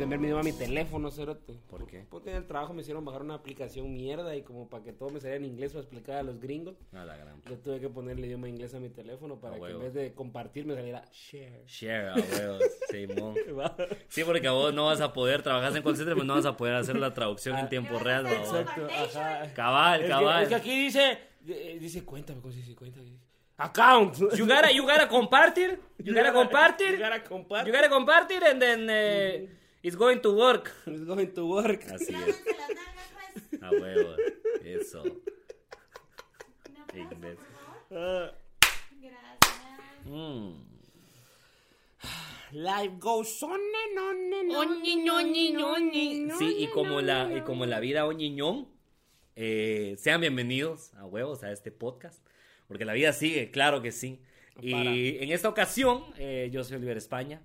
cambiar mi idioma a mi teléfono, cerote. ¿Por qué? Porque en el trabajo me hicieron bajar una aplicación mierda y como para que todo me saliera en inglés para explicar a los gringos, A la gran. le tuve que poner el idioma inglés a mi teléfono para A que en huevo. vez de compartir me saliera share. Share, a huevos, Simón. Sí, porque a vos no vas a poder, trabajas en call center, pues no vas a poder hacer la traducción en tiempo real, ¿va? Exacto, ajá. Cabal, Es que, cabal. es que aquí dice, eh, dice cuéntame, ¿cómo se dice cuenta? Account. You gotta, you gotta compartir, you gotta compartir, You gotta compartir. you gotta compartir, and then eh, it's going to work. It's going to work. Así es, pues. a huevos, eso. Aplauso, Imbécil. por favor. Ah, Gracias. Mm. life goes on and on and on. Ñoñi. Sí, y como la, y como la vida oñiñón, eh, sean bienvenidos a huevos a este podcast, porque la vida sigue, claro que sí. Y Para. en esta ocasión, eh, yo soy Oliver España.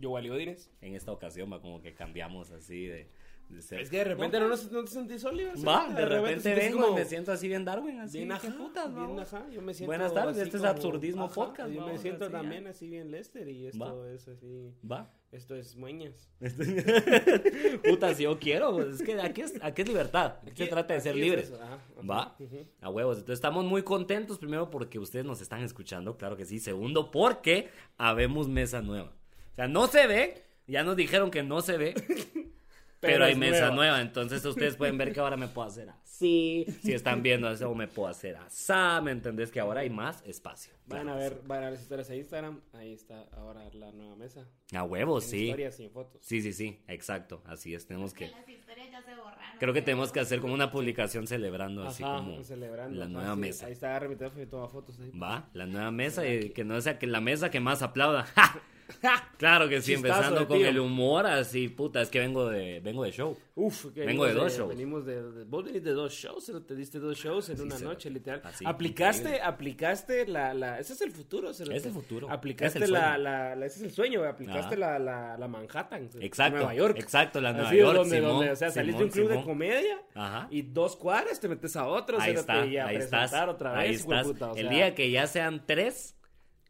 Yo, Wally Odines. En esta ocasión va como que cambiamos así de, de ser- Es que de repente no, nos- no te sentís sólido. Va, de repente vengo como y me siento así bien Darwin, así. Bien ¿qué ajá, putas, bien ajá. Yo me siento Buenas tardes, así este es Absurdismo ajá, Podcast, Yo me vamos, siento así, también ya. así bien Lester y esto Va. es así. Va. Esto es mueñas. Puta, si yo quiero, pues, es que aquí es, aquí es libertad. Aquí, se trata de ser aquí es libres. eso, ajá, ajá. Va, a huevos. Entonces estamos muy contentos, primero porque ustedes nos están escuchando, claro que sí. Segundo, porque habemos mesa nueva. O sea, no se ve, ya nos dijeron que no se ve, pero, hay es mesa nueva. nueva. Entonces ustedes pueden ver que ahora me puedo hacer así. Si están viendo eso, me puedo hacer así. ¿Me entendés? Que ahora hay más espacio. Van a ver, van a ver las historias a Instagram. Ahí está ahora la nueva mesa. A huevos, En sí. Historias sin fotos. Sí, sí, sí, exacto. Así es, tenemos que... Las historias ya se borraron. Creo que tenemos que hacer como una publicación celebrando así como celebrando. la nueva sí. mesa. Ahí está, agarra mi teléfono y toma fotos ahí. Va, la nueva mesa y que no sea que la mesa que más aplauda. ¡Ja! Claro que sí, Chistazo empezando de con tío. el humor así, puta, es que vengo de vengo de show. Uf, que Vengo de venimos dos shows. Venimos de, de- vos venís de dos shows, te diste dos shows en Así una se- noche, literal. así, aplicaste, increíble. aplicaste la, la, ese es el futuro, cerote. Es el futuro, Aplicaste el la, sueño. la, la- ese es el sueño, aplicaste la, la, la Manhattan. Exacto, Nueva York. exacto, la Nueva Así York, donde, Simón, donde, o sea, salís de un Simón, club de Simón. comedia Ajá. y dos cuadras te metes a otro, Ahí está, ahí estás. otra ahí vez, de estás. el día que ya sean tres,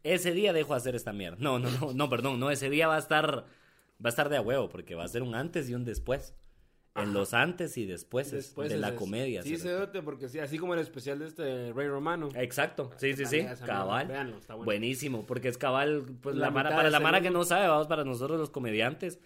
ese día dejo de hacer esta mierda. No, no, no, no, perdón, no, ese día va a estar va a estar de a huevo porque va a ser un antes y un después. En los antes y después, después de es- la comedia. Sí, cerote, porque sí, así como el especial de este Rey Romano. Exacto, sí, sí, sí, cabal. véanlo, está bueno. Buenísimo, porque es cabal, pues La la mara- para la mara que no sabe, vamos, para nosotros los comediantes,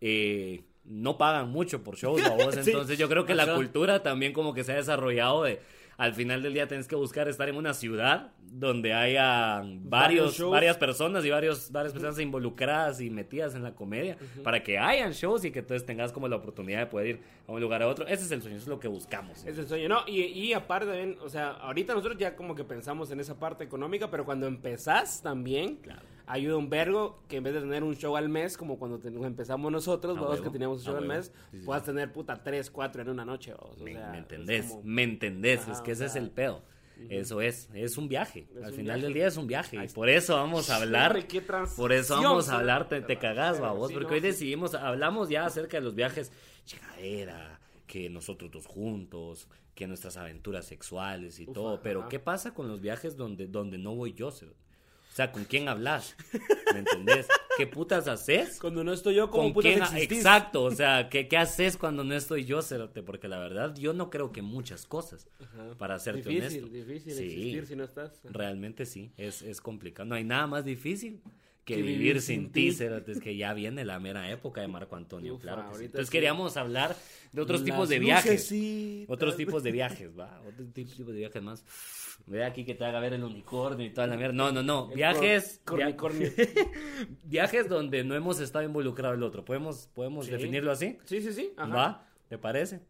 eh, no pagan mucho por shows, vamos, Sí, entonces yo creo que la cultura también como que se ha desarrollado de, al final del día tienes que buscar estar en una ciudad donde haya Varios varias personas y varios, varias personas involucradas y metidas en la comedia para que hayan shows y que entonces tengas como la oportunidad de poder ir a un lugar a otro. Ese es el sueño, eso es lo que buscamos. Es el sueño, no, y, y aparte también, o sea, ahorita nosotros ya como que pensamos en esa parte económica, pero cuando empezás también, Claro. Ayuda un vergo que en vez de tener un show al mes, como cuando te- empezamos nosotros, huevo, que teníamos un show al mes, Sí, sí, puedas sí. tener puta tres, cuatro en una noche, vos, o Me, sea, me entendés, como- me entendés, Ajá, es que ese es el pedo. Eso es, es un viaje. Es Al un final viaje. del día es un viaje. Ahí Y por eso vamos a hablar. Por eso vamos a hablar, te, te cagás, babos. sí, Porque no, hoy decidimos, hablamos ya acerca de los viajes. Chigadera, que nosotros dos juntos, que nuestras aventuras sexuales y Ufa, todo. Pero, ajá. ¿qué pasa con los viajes donde, donde no voy yo? O sea, ¿con quién hablas? ¿Me entendés? ¿Qué putas haces? Cuando no estoy yo, como ¿Con putas quién? existís? Exacto, o sea, ¿qué, ¿qué haces cuando no estoy yo, Cerote? Porque la verdad, yo no creo que muchas cosas, Ajá. para serte Difícil, honesto. difícil Sí. existir si no estás. Realmente sí, es, es complicado. No hay nada más difícil que, vivir, sin, ti. Es que ya viene la mera época de Marco Antonio, Ufa, claro que sí. ahorita Entonces sí. queríamos hablar de otros tipos de viajes. Otros tipos de viajes, va. Otros tipos de viajes más. Ve aquí que te haga ver el unicornio y toda la mierda. No, no, no. El Viajes. cor- via- viajes donde no hemos estado involucrado el otro. ¿Podemos, podemos Sí. definirlo así? Sí, sí, sí. Ajá. ¿Va? ¿Te parece?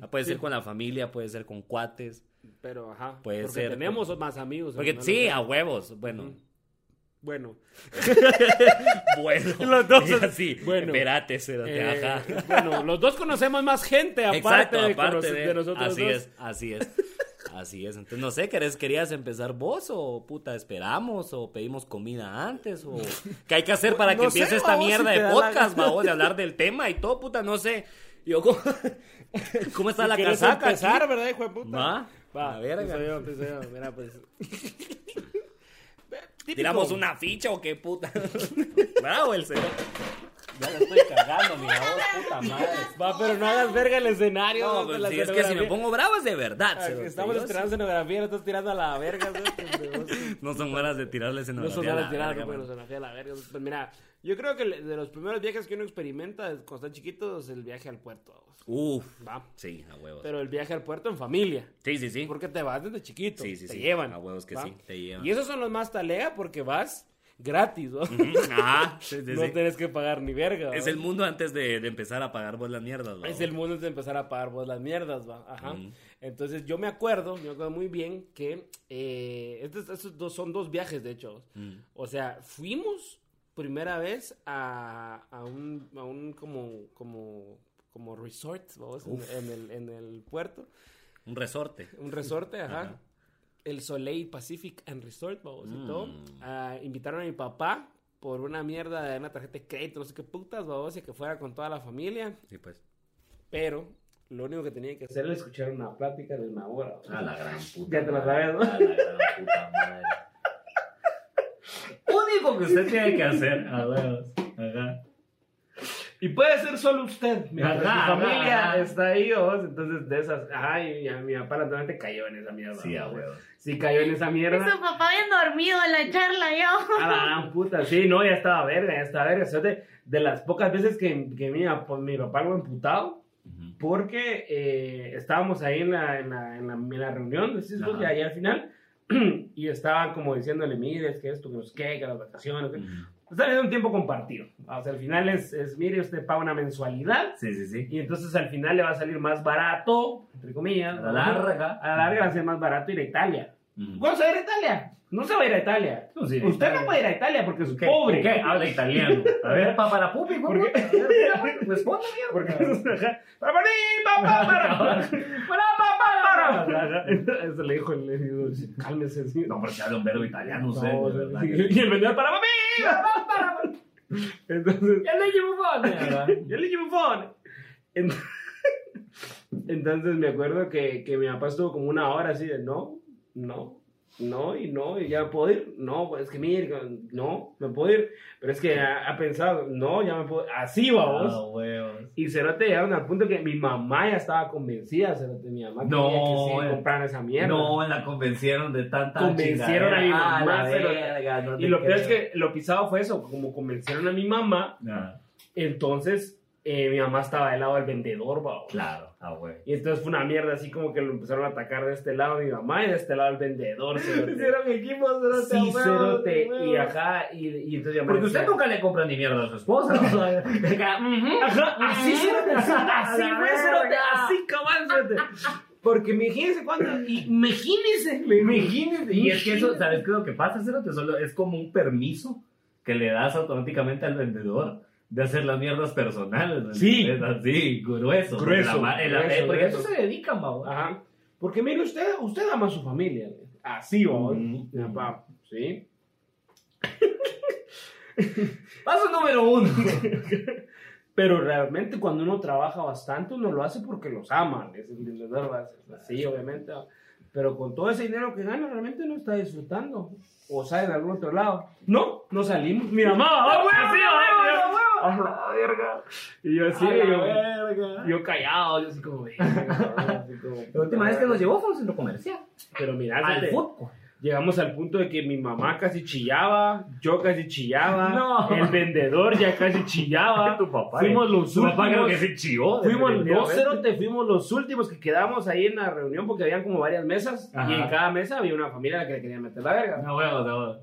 Ah, Puede ser con la familia, puede ser con cuates. Pero, ajá. Puede porque ser, tenemos más amigos. Porque ¿no? sí, a huevos. Bueno. Bueno. bueno. Los dos son- así. bueno. Espérate, Eh, ajá. bueno, los dos conocemos más gente aparte, Exacto, de, aparte conocer- de, de nosotros así dos. es, así es. Así es. Entonces, no sé, ¿querés, ¿querías empezar vos o puta esperamos o pedimos comida antes o qué hay que hacer para que No sé, empiece esta mierda si de la podcast, gana. babos, de hablar del tema y todo, puta, no sé. Yo, ¿cómo, cómo está Si la casaca? empezar, aquí? ¿verdad, hijo de puta? Va, Va, a ver, empiezo yo, empiezo yo. Mira, pues. ¿Tiramos una ficha o qué puta? Bravo el señor. Ya la estoy cagando, mira vos, puta madre. Va, pero no hagas verga el escenario. No, pues, la sí, es que si me pongo bravo es de verdad. Ah. Estamos Yo estrenando escenografía, no estás tirando a la verga. ¿no? sí- No son horas de tirarle No escenografía. son a la ganas de tirar verga, porque la escenografía a la verga. Pues mira, yo creo que de los primeros viajes que uno experimenta cuando está chiquito es el viaje al puerto. Uf, Va. sí, a huevos. Pero el viaje al puerto en familia. Sí, sí, sí. Porque te vas desde chiquito. Sí, sí, te sí. llevan. A huevos que ¿va? sí, te llevan. Y esos son los más talega porque vas gratis, ¿no? Ah, sí, sí, no sí. tienes que pagar ni verga. Es el mundo antes de, de empezar a pagar vos las mierdas, ¿va? Es el mundo de empezar a pagar vos las mierdas, va. Ajá. Mm. Entonces yo me acuerdo, me acuerdo muy bien que eh, estos, estos dos son dos viajes, de hecho. Mm. O sea, fuimos primera vez a, a un, a un como, como, como resort, vamos, en, el, en el puerto. Un resorte. Un resorte, ajá. Ajá. El Soleil Pacific and Resort, vamos, y todo. Ah, invitaron a mi papá por una mierda de una tarjeta de crédito, no sé qué putas, vamos, y que fuera con toda la familia. Sí, pues. Pero lo único que tenía que hacer era escuchar una plática de una hora. A la gran puta. Ya te la madre. sabes, ¿no? A la gran puta madre. Único que usted tiene que hacer. A huevos. Ajá. Y puede ser solo usted. Mientras Ajá, mi familia ajá, está ahí, vos, entonces de esas. Ay, mi, mi papá lamentablemente cayó en esa mierda. Sí, a vos. huevos. Sí, cayó en esa Y mierda. su papá bien dormido en la charla, yo. A la gran puta, sí, no, ya estaba verga, ya estaba verga. O sea, de, de las pocas veces que, que mi, pap- mi papá lo emputado, porque eh, estábamos ahí en la, en la, en la, en la reunión, decís vos, ya, ya al final, y estaban como diciéndole, mire, es que esto, que no sé qué, que las vacaciones, que... Ujú. Está habiendo un tiempo compartido. O sea, al final es, es, mire, usted paga una mensualidad Sí, sí, sí. y entonces al final le va a salir más barato, entre comillas. A la larga. A la larga va a ser más barato ir a Italia. ¿Cuándo se va a ir a Italia? No se va a ir a Italia. No, sí, Usted Italia. no puede ir a Italia porque es ¿Qué? pobre. ¿Por qué? Habla italiano. A ver, papá la pupi, ¿Por ¿por qué? Responde, mierda. Porque. Para para para para para para para. Eso le dijo el cálmese. sí. No, porque habla un verbo italiano, No, sé. Y el vendedor para mí. Entonces, Ya le fone. yo le. Ent- Entonces me acuerdo que, que mi papá estuvo como una hora así de no, no, no y no, y ya puedo ir. No, pues es que mire, no, me puedo ir. Pero es que ha, ha pensado, no, ya me puedo Así vamos. Ah, huevos. Y Cerote llegaron al punto que mi mamá ya estaba convencida, Cerote, mi mamá No, quería que sí eh. compraran esa mierda. No, la convencieron de tanta Convencieron a mi mamá, Ah, verga, no y lo peor es que lo pisado fue eso, como convencieron a mi mamá, Ah, entonces eh, mi mamá estaba del lado del vendedor, babos. claro, ah, güey. Y entonces fue una mierda así como que lo empezaron a atacar de este lado mi mamá y de este lado el vendedor. cerote. equipos, Sí, cerote. Y ajá, y, y entonces Porque usted nunca le compra ni mierda a su esposa. así, cerote, así, así A fue, cerote, así cabal, cerote. Porque imagínense cuando, imagínense, Imagínese. Y es que eso, ¿sabes qué es lo que pasa? Cerote? Solo es como un permiso que le das automáticamente al vendedor de hacer las mierdas personales. ¿me Sí. entiendes? así, grueso. Grueso, La el- grueso, porque grueso. eso se dedican, babo. Ajá. Porque mire, usted, usted ama a su familia. Así, vamos. Mm. Papá, sí. Paso número uno. Pero realmente cuando uno trabaja bastante, uno lo hace porque los ama. Es es verdad, Sí, obviamente. Pero con todo ese dinero que gana, realmente no está disfrutando. O sale de algún otro lado. No, no salimos. Mi mamá, ¡ah, así, ah, a la verga. Y yo así, yo, yo callado, yo así como, verga, así como- La última vez que nos llevó fue a un centro comercial. Pero mira, Al fútbol. llegamos al punto de que mi mamá casi chillaba, yo casi chillaba, No. el vendedor ya casi chillaba. Tu papá. Fuimos los Tu papá creo últimos. que se chivó. Fuimos no, cerote, fuimos los últimos que quedamos ahí en la reunión porque habían como varias mesas Ajá. y en cada mesa había una familia a la que le querían meter la verga. No, huevos, no, huevos.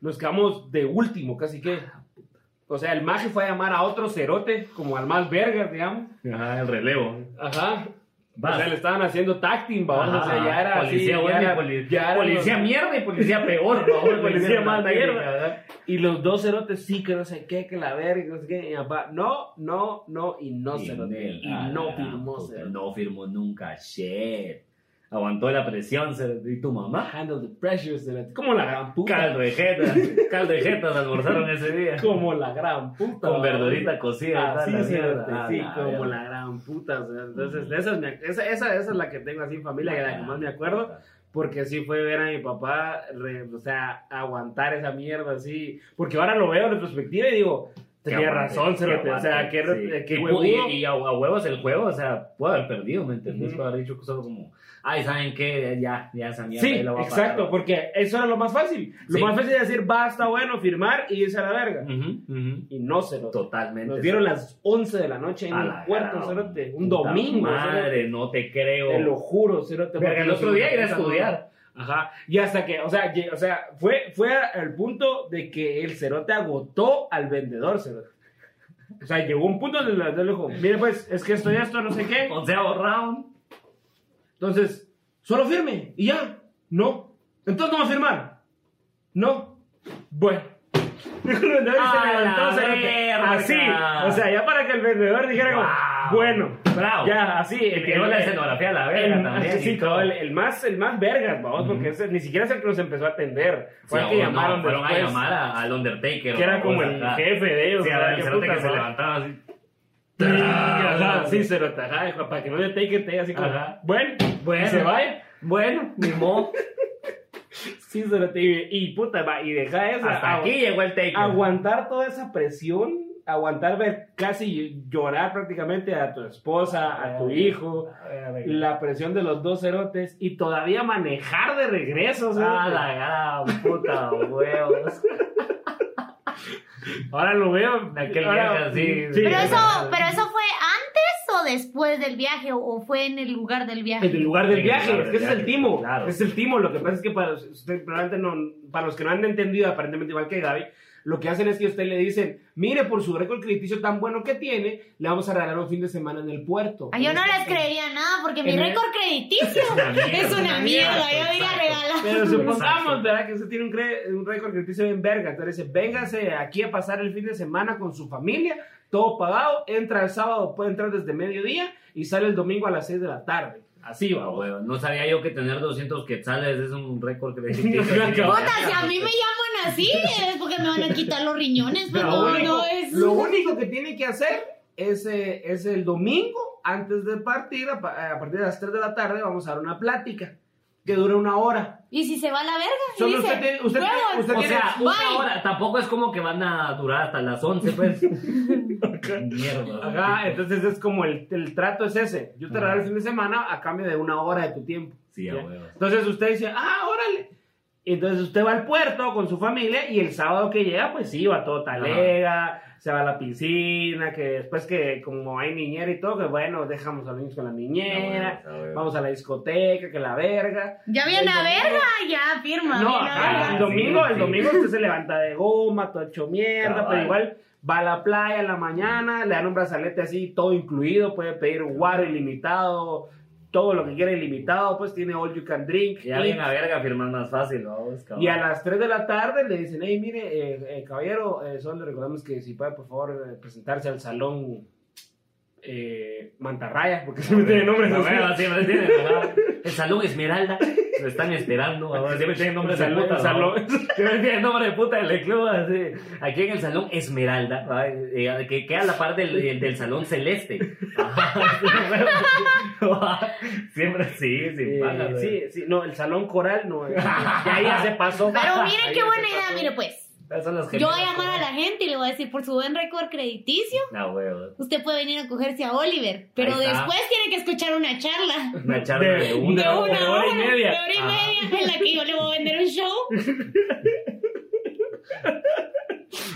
Nos quedamos de último, casi que. O sea, el maje fue a llamar a otro cerote, como al más verga, digamos. Ajá, el relevo. Ajá. Vas. O sea, le estaban haciendo tacting, vamos. O sea, ya era policía así. bueno ya era- ya policía los- mierda y policía peor, ¿no? Policía más mierda. Y los dos cerotes sí, que no sé qué, que la verga, no sé qué. Y mi papá, no, no, no, y no Y cerote. Y ah, no firmó cerote. No firmó nunca, shit. Aguantó la presión. ¿y tu mamá? Handle the pressure, cerote. Como la gran puta. Caldo de jetas, caldo de jetas almorzaron ese día. Como la gran puta. Con verdurita cocida. La cerote, mierda. sí, Ah, como la gran puta. o sea, entonces, esa es, mi- esa, esa, esa es la que tengo así en familia, que la que más me acuerdo. Porque sí fue ver a mi papá, re- o sea, aguantar esa mierda así. Porque ahora lo veo en retrospectiva y digo, Tenía razón, Cerote, o sea, qué- sí. qué huevudo. Y, y a, a huevos el juego, o sea, puede haber perdido, ¿me entendés? Ujú. Puede haber dicho solo como, ay, ¿saben qué? Ya, ya esa mierda. Sí, a exacto, pagar". porque eso era lo más fácil. Lo Sí. más fácil es decir, basta, bueno, firmar y irse a la verga. Ujú, ujú. Y no se lo Totalmente. Nos dieron las 11 de la noche en el puerto, Cerote. Un domingo, Madre, Cerote. no te creo. Te lo juro, Cerote. Porque el otro día ir a estudiar. Ajá. Y hasta que, o sea, o sea fue, fue al punto de que el cerote agotó al vendedor, cerote. O sea, llegó un punto donde le dijo, mire pues, es que esto y esto, no sé qué. Onceavo round. Entonces, solo firme y ya. No. Entonces no va a firmar. No. Bueno. Dijo el vendedor y se ¡A levantó! Así. O sea, ya para que el vendedor dijera como. Bueno. Bravo. Ya, así. Y tiró la escenografía a la verga el, también. sí, todo. el, más, el más vergas, vamos, porque ese, ni siquiera es el que nos empezó a atender. Fue Sí, el que no, llamaron fueron después, a llamar a- al Undertaker. que era como el jefe de ellos. Sí, el puta, que se levantaba así. Sí, ajá, sí, se lo tajaba, hijo, para que no le take te así como, Ajá. bueno, Bueno. se vaya. Bueno, ni modo. Sí, se lo y, y puta, va, y deja eso. Hasta aquí llegó el Taker. Aguantar toda esa presión, aguantar ver casi llorar prácticamente a tu esposa, a tu hijo, la presión de los dos cerotes y todavía manejar de regreso. A cerote. la gran puta huevos. Ahora lo veo. Aquel ahora- viaje así. Sí, Pero es- eso, pero eso fue antes o después del viaje o- fue en el lugar del viaje. En el lugar del En el viaje, lugar es que ese es el timo. claro. Es el timo. Lo que pasa es que para usted, probablemente no, para los que no han entendido, aparentemente igual que Gaby, lo que hacen es que a usted le dicen, mire, por su récord crediticio tan bueno que tiene, le vamos a regalar un fin de semana en el puerto. Ay, yo no les creería nada porque mi En récord crediticio una mierda, es una mierda. Yo diga exacto. regalar. Pero supongamos. ¿verdad? Que usted tiene un, un récord crediticio bien verga. Entonces dice, véngase aquí a pasar el fin de semana con su familia, todo pagado, entra el sábado, puede entrar desde mediodía y sale el domingo a las 6 de la tarde. Así va, güey. huevo, No sabía yo que tener 200 quetzales es un récord crediticio. Puta, si a mí me llaman así es porque me van a quitar los riñones. Pues Lo no, único, no es. lo único que tiene que hacer es, eh, es el domingo, antes de partir, a, pa- a partir de las 3 de la tarde, vamos a dar una plática que dura una hora. Y si se va a la verga. y Solo dice, usted tiene- usted tiene- usted O sea, una Bye. hora. Tampoco es como que van a durar hasta las 11, pues. Mierda. Ajá, entonces es como el, el trato es ese. Yo te regalo el fin de semana a cambio de una hora de tu tiempo. Sí, a. Entonces usted dice, ah, órale. Entonces usted va al puerto con su familia y el sábado que llega, pues sí, va todo talega, se va a la piscina, que después que como hay niñera y todo, que bueno, dejamos a los niños con la niñera, A huevos. vamos a la discoteca, que la verga. Ya viene El a domingo- verga, ya firma. No, ajá, el domingo, Sí, el sí. domingo usted se levanta de goma, todo hecho mierda, Cabal. pero igual va a la playa en la mañana, le dan un brazalete así, todo incluido, puede pedir un guaro ilimitado, todo lo que quiera ilimitado, pues tiene all you can drink. Ya y- bien a verga firmar más fácil, vamos, y a las 3 de la tarde le dicen, hey, mire, eh, eh, caballero, eh, solo le recordamos que si puede, por favor, eh, presentarse al salón eh, Mantarraya, porque se me tiene nombre No, así. siempre tiene, ¿verdad? El salón Esmeralda. Lo están esperando. ahora Siempre tiene nombre de puta. Siempre tiene nombre de puta del club. Así. Aquí en el salón Esmeralda. Eh, Que queda a la par del, del, del salón Celeste. Siempre sí, sin Eh, paga, sí, sí, no, el salón coral no, eh, ya, ya se pasó. Pero miren Ahí qué buena idea, mire pues. Las Yo voy a llamar a la gente y le voy a decir, por su buen récord crediticio, huevo. usted puede venir a cogerse a Oliver. Pero después tiene que escuchar una charla. Una charla De- de De una. una, de hora y media. De hora y Ah. media en la que yo le voy a vender un show.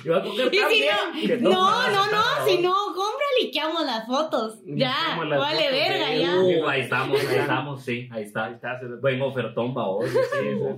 Y va a coger Y si no, no, no, no, si no, compra, liqueamos las fotos. Ya, vale fotos, verga, sí. ya. Uh, ahí estamos, ahí estamos, sí, ahí está. Ahí está, Buen ofertón, va hoy.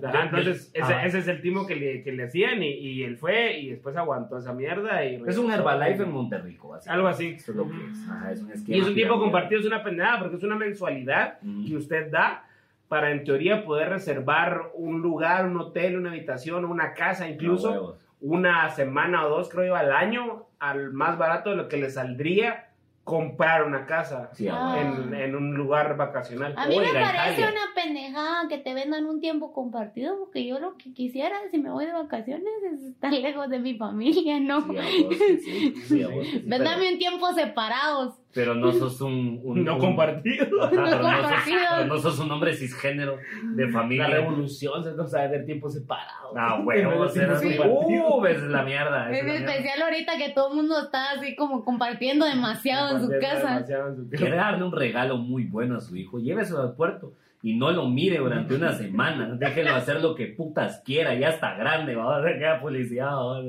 Ajá, entonces, ese, Ajá. ese es el timo que le, que le hacían y, y él fue y después aguantó esa mierda. Y Es un Herbalife en Monterrico, así. Algo así. Eso es lo que es. Ajá, es un esquema. Y es un tiempo piramidal. compartido, es una pendejada porque es una mensualidad Ujú. que usted da para en teoría poder reservar un lugar, un hotel, una habitación, una casa, No, incluso huevos. Una semana o dos, creo yo, al año, al más barato de lo que le saldría comprar una casa Sí, Ah. huevos. en, en un lugar vacacional. A mí me parece Italia. una pendejada que te vendan un tiempo compartido, porque yo lo que quisiera, si me voy de vacaciones, es estar lejos de mi familia, ¿no? Sí, sí. Véndame un tiempo separados. Pero no sos un... un- No un- compartido. Ajá, pero no sos- compartido. pero no sos un hombre cisgénero de La familia. revolución se cosa de tiempo separado. Ah, huevos, Sí, era sí. Uh, ves la mierda. es la mierda. especial ahorita que todo el mundo está así como compartiendo demasiado en su casa. demasiado en su casa. Quiere darle un regalo muy bueno a su hijo, lléveselo al puerto y no lo mire durante una semana. Déjelo hacer lo que putas quiera, ya está grande, va a queda policía. va.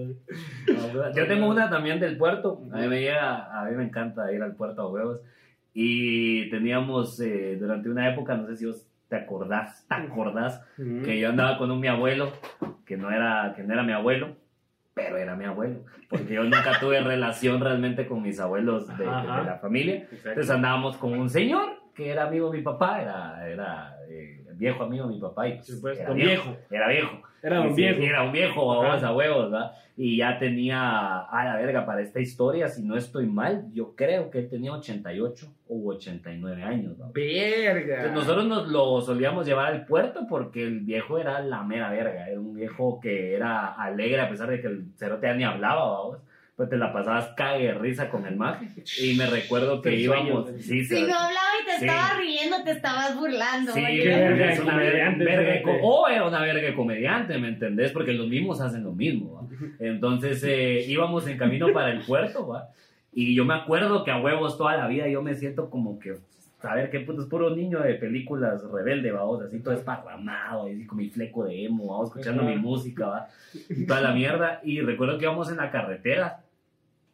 Yo tengo una también del puerto. A mí me llega, a mí me encanta ir al puerto a huevos. Y teníamos eh, durante una época, no sé si vos te acordás, te acordás, Ujú. que yo andaba con un mi abuelo, que no era, que no era mi abuelo, pero era mi abuelo, porque yo nunca tuve relación realmente con mis abuelos de, de- de la familia. Exacto. Entonces andábamos con un señor que era amigo de mi papá, era, era eh, viejo amigo de mi papá y pues, supuesto, era viejo. Era viejo. Era un Sí, viejo. Era un viejo, vamos a huevos, ¿verdad? Y ya tenía, a la verga, para esta historia, si no estoy mal, yo creo que él tenía 88 o 89 años, ¿verdad? Verga. Entonces, nosotros nos lo solíamos llevar al puerto porque el viejo era la mera verga. Era un viejo que era alegre a pesar de que el cerote ya ni hablaba, vamos. Pues te la pasabas cague de risa con el maje. Y me recuerdo que íbamos. Sí, Si no hablaba y te Sí. estabas riendo, te estabas burlando. Sí, es una verga, comediante, verga o era una verga de comediante, ¿me entendés? Porque los mismos hacen lo mismo, ¿va? Entonces eh, íbamos en camino para el puerto, ¿va? Y yo me acuerdo que a huevos toda la vida yo me siento como que, a ver, qué puto, es puro niño de películas rebelde, ¿va? así todo esparramado, así con mi fleco de emo, ¿va? escuchando Ajá. mi música, ¿va? Y toda la mierda. Y recuerdo que íbamos en la carretera.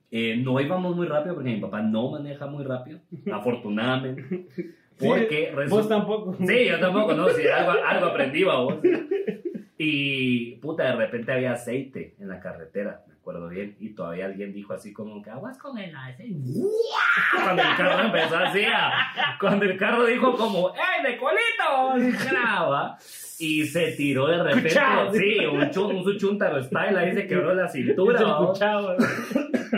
Eh, no íbamos muy rápido porque mi papá no maneja muy rápido, afortunadamente. Porque Sí, Vos tampoco. Sí, yo tampoco, no, sí, algo, algo aprendí, vos. Y puta, de repente había aceite en la carretera, me acuerdo bien, y todavía alguien dijo así como que aguas con el aceite. Cuando el carro empezó así, a- cuando el carro dijo como, ¡Ey, de colito! Y se tiró de repente, sí, un, chun, un su chuntaro style, ahí se quebró la cintura.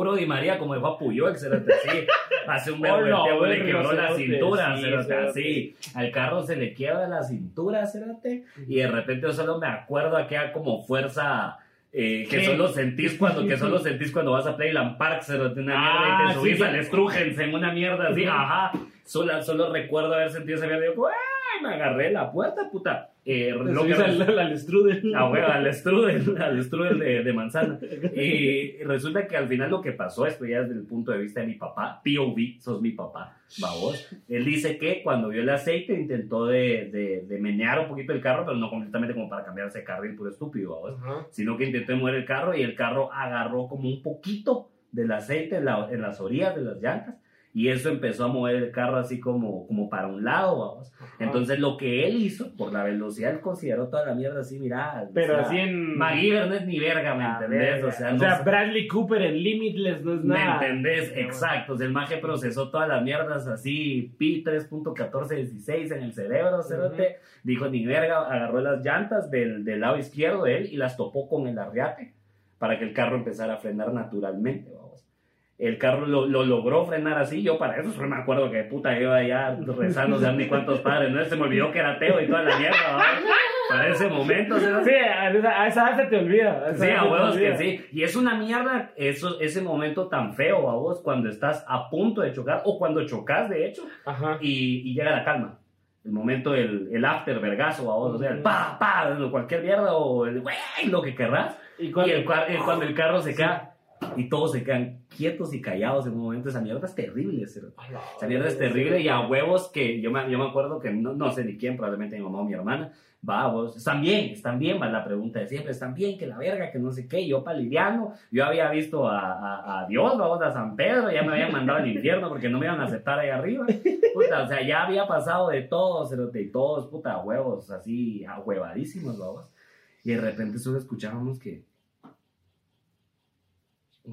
Puro Di María, como a Puyol, cerote, así. Hace un verbo el tío, le quebró la cintura, sí, así. Al carro se le quiebra la cintura, cerote. Y de repente yo solo me acuerdo aquella como fuerza... eh, que solo sentís cuando que solo sentís cuando vas a Playland Park, cerote, una mierda, y Ah, te subís sí, al sí. Strugens en una mierda así, ajá. Solo, solo recuerdo haber sentido esa mierda y yo, ¡ay! Me agarré la puerta, puta. Eh, Te lo que subís al, al strudel. Ah, bueno, al strudel, al strudel de, de manzana. Y resulta que al final lo que pasó, esto ya desde el punto de vista de mi papá, POV, sos mi papá, vos. Él dice que cuando vio el aceite intentó de, de, de menear un poquito el carro, pero no completamente como para cambiarse de carril puro estúpido, vos. Ajá. Sino que intentó mover el carro y el carro agarró como un poquito del aceite en, la- en las orillas de las llantas. Y eso empezó a mover el carro así como, como para un lado, vamos. Entonces lo que él hizo, por la velocidad, él consideró toda la mierda así, mira. Pero o sea, así en. MacGyver no es ni verga, ¿me Ah, entendés? O sea, no Bradley Cooper en Limitless no es ¿Me nada. entendés? Pero- Exacto. O sea, el maje procesó todas las mierdas así, pi 3.1416 en el cerebro, cerote. Dijo, ni verga, agarró las llantas del, del lado izquierdo de él y las topó con el arriate para que el carro empezara a frenar naturalmente, vamos. El carro lo, lo logró frenar así, yo para eso me acuerdo que puta iba allá rezando de ni cuántos padres, no se me olvidó que era ateo y toda la mierda. Para ese momento, cerote. Sí, a esa, edad se te olvida. Sí, a huevos que sí. Y es una mierda eso, ese momento tan feo a vos cuando estás a punto de chocar o cuando chocas, de hecho, Ajá. y, y llega la calma. El momento, el, el after vergazo a vos, o sea, el pa, pa, cualquier mierda o el güey, lo que querrás. Y Y cuando, el, el- cuando el carro se queda y todos se quedan quietos y callados en un momento, esa mierda es terrible. Esa mierda es terrible y a huevos que yo me, yo me acuerdo que no, no sé ni quién, probablemente mi mamá o mi hermana, va, vos, están bien, están bien, va la pregunta de siempre, están bien, que la verga, que no sé qué, yo paliviano, yo había visto a, a, a Dios, vamos, a San Pedro, ya me habían mandado al infierno porque no me iban a aceptar ahí arriba, puta, o sea, ya había pasado de todo, cerote, y todos, puta, huevos, así, ahuevadísimos, vamos, y de repente solo escuchábamos que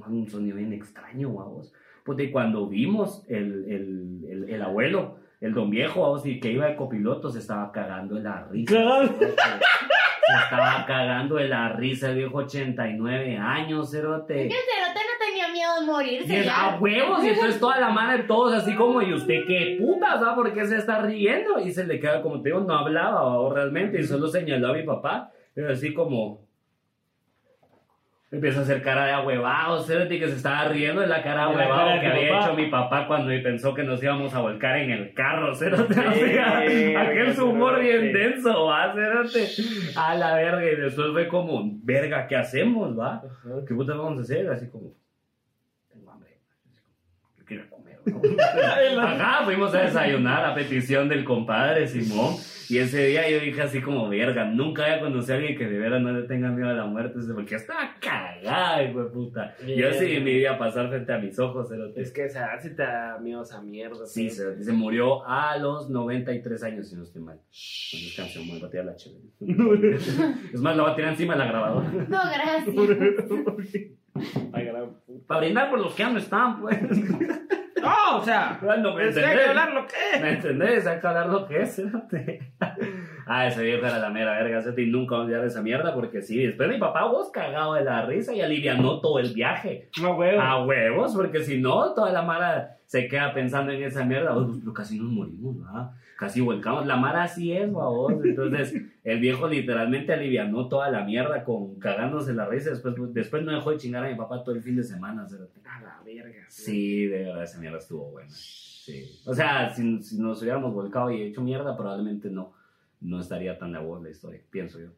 un sonido bien extraño, vamos. Y cuando vimos el, el, el, el abuelo, el don viejo, vamos, y que iba de copiloto, se estaba cagando de la risa. Cagando. Se estaba cagando de la risa, el viejo 89 años, cerote. Es que el cerote no tenía miedo de Y morirse es ya. a huevos, y entonces toda la mano de todos así como, ¿y usted qué puta, ¿sabes por qué se está riendo? Y se le queda, como te digo, no hablaba ¿va? realmente, y solo señaló a mi papá, pero así como, Empieza a hacer cara de ahuevado, Cerote, que se estaba riendo de la cara de ahuevado que había papá. hecho mi papá cuando pensó que nos íbamos a volcar en el carro, Cerote. O Sí, sea, aquel su humor bien denso, va, Cerote. A la verga, y después fue como, verga, ¿qué hacemos, va? ¿Qué puta vamos a hacer? Así como, tengo hambre. Así como, Yo quiero comer, ¿no? Ajá, fuimos a desayunar a petición del compadre Simón. Y ese día yo dije así como, verga, nunca voy a conocer a alguien que de veras no le tenga miedo a la muerte. Porque estaba cagada, hijo de puta. Yo sí me iba a pasar frente a mis ojos, cerote. Es que esa sí te da miedo esa mierda. Sí, se, se murió a los 93 años, si no estoy mal. Con esta canción, me voy a tirar la chévere. Es más, la voy a tirar encima de la grabadora. No, gracias. Para brindar por los que ya no están, pues. No, o sea, Bueno, me es que hay que hablar lo que ¿Me entendés? Hay que hablar lo que es, cerote. Ah, ese viejo era la mera verga, cerote, y nunca voy a olvidar esa mierda porque sí, después mi papá vos cagado de la risa y alivianó todo el viaje. No, huevo. A huevos, porque si no, toda la mara se queda pensando en esa mierda. "Uy, pues, pero casi nos morimos, ¿verdad? Casi volcamos. La mara así es, vos. Entonces, el viejo literalmente alivianó toda la mierda con cagándose la risa. Después, después no dejó de chingar a mi papá todo el fin de semana, cerote. A la verga. Sí, de verdad, esa mierda estuvo buena. Sí. O sea, si, si nos hubiéramos volcado y hecho mierda, probablemente no, no estaría tan de voz la historia, pienso yo.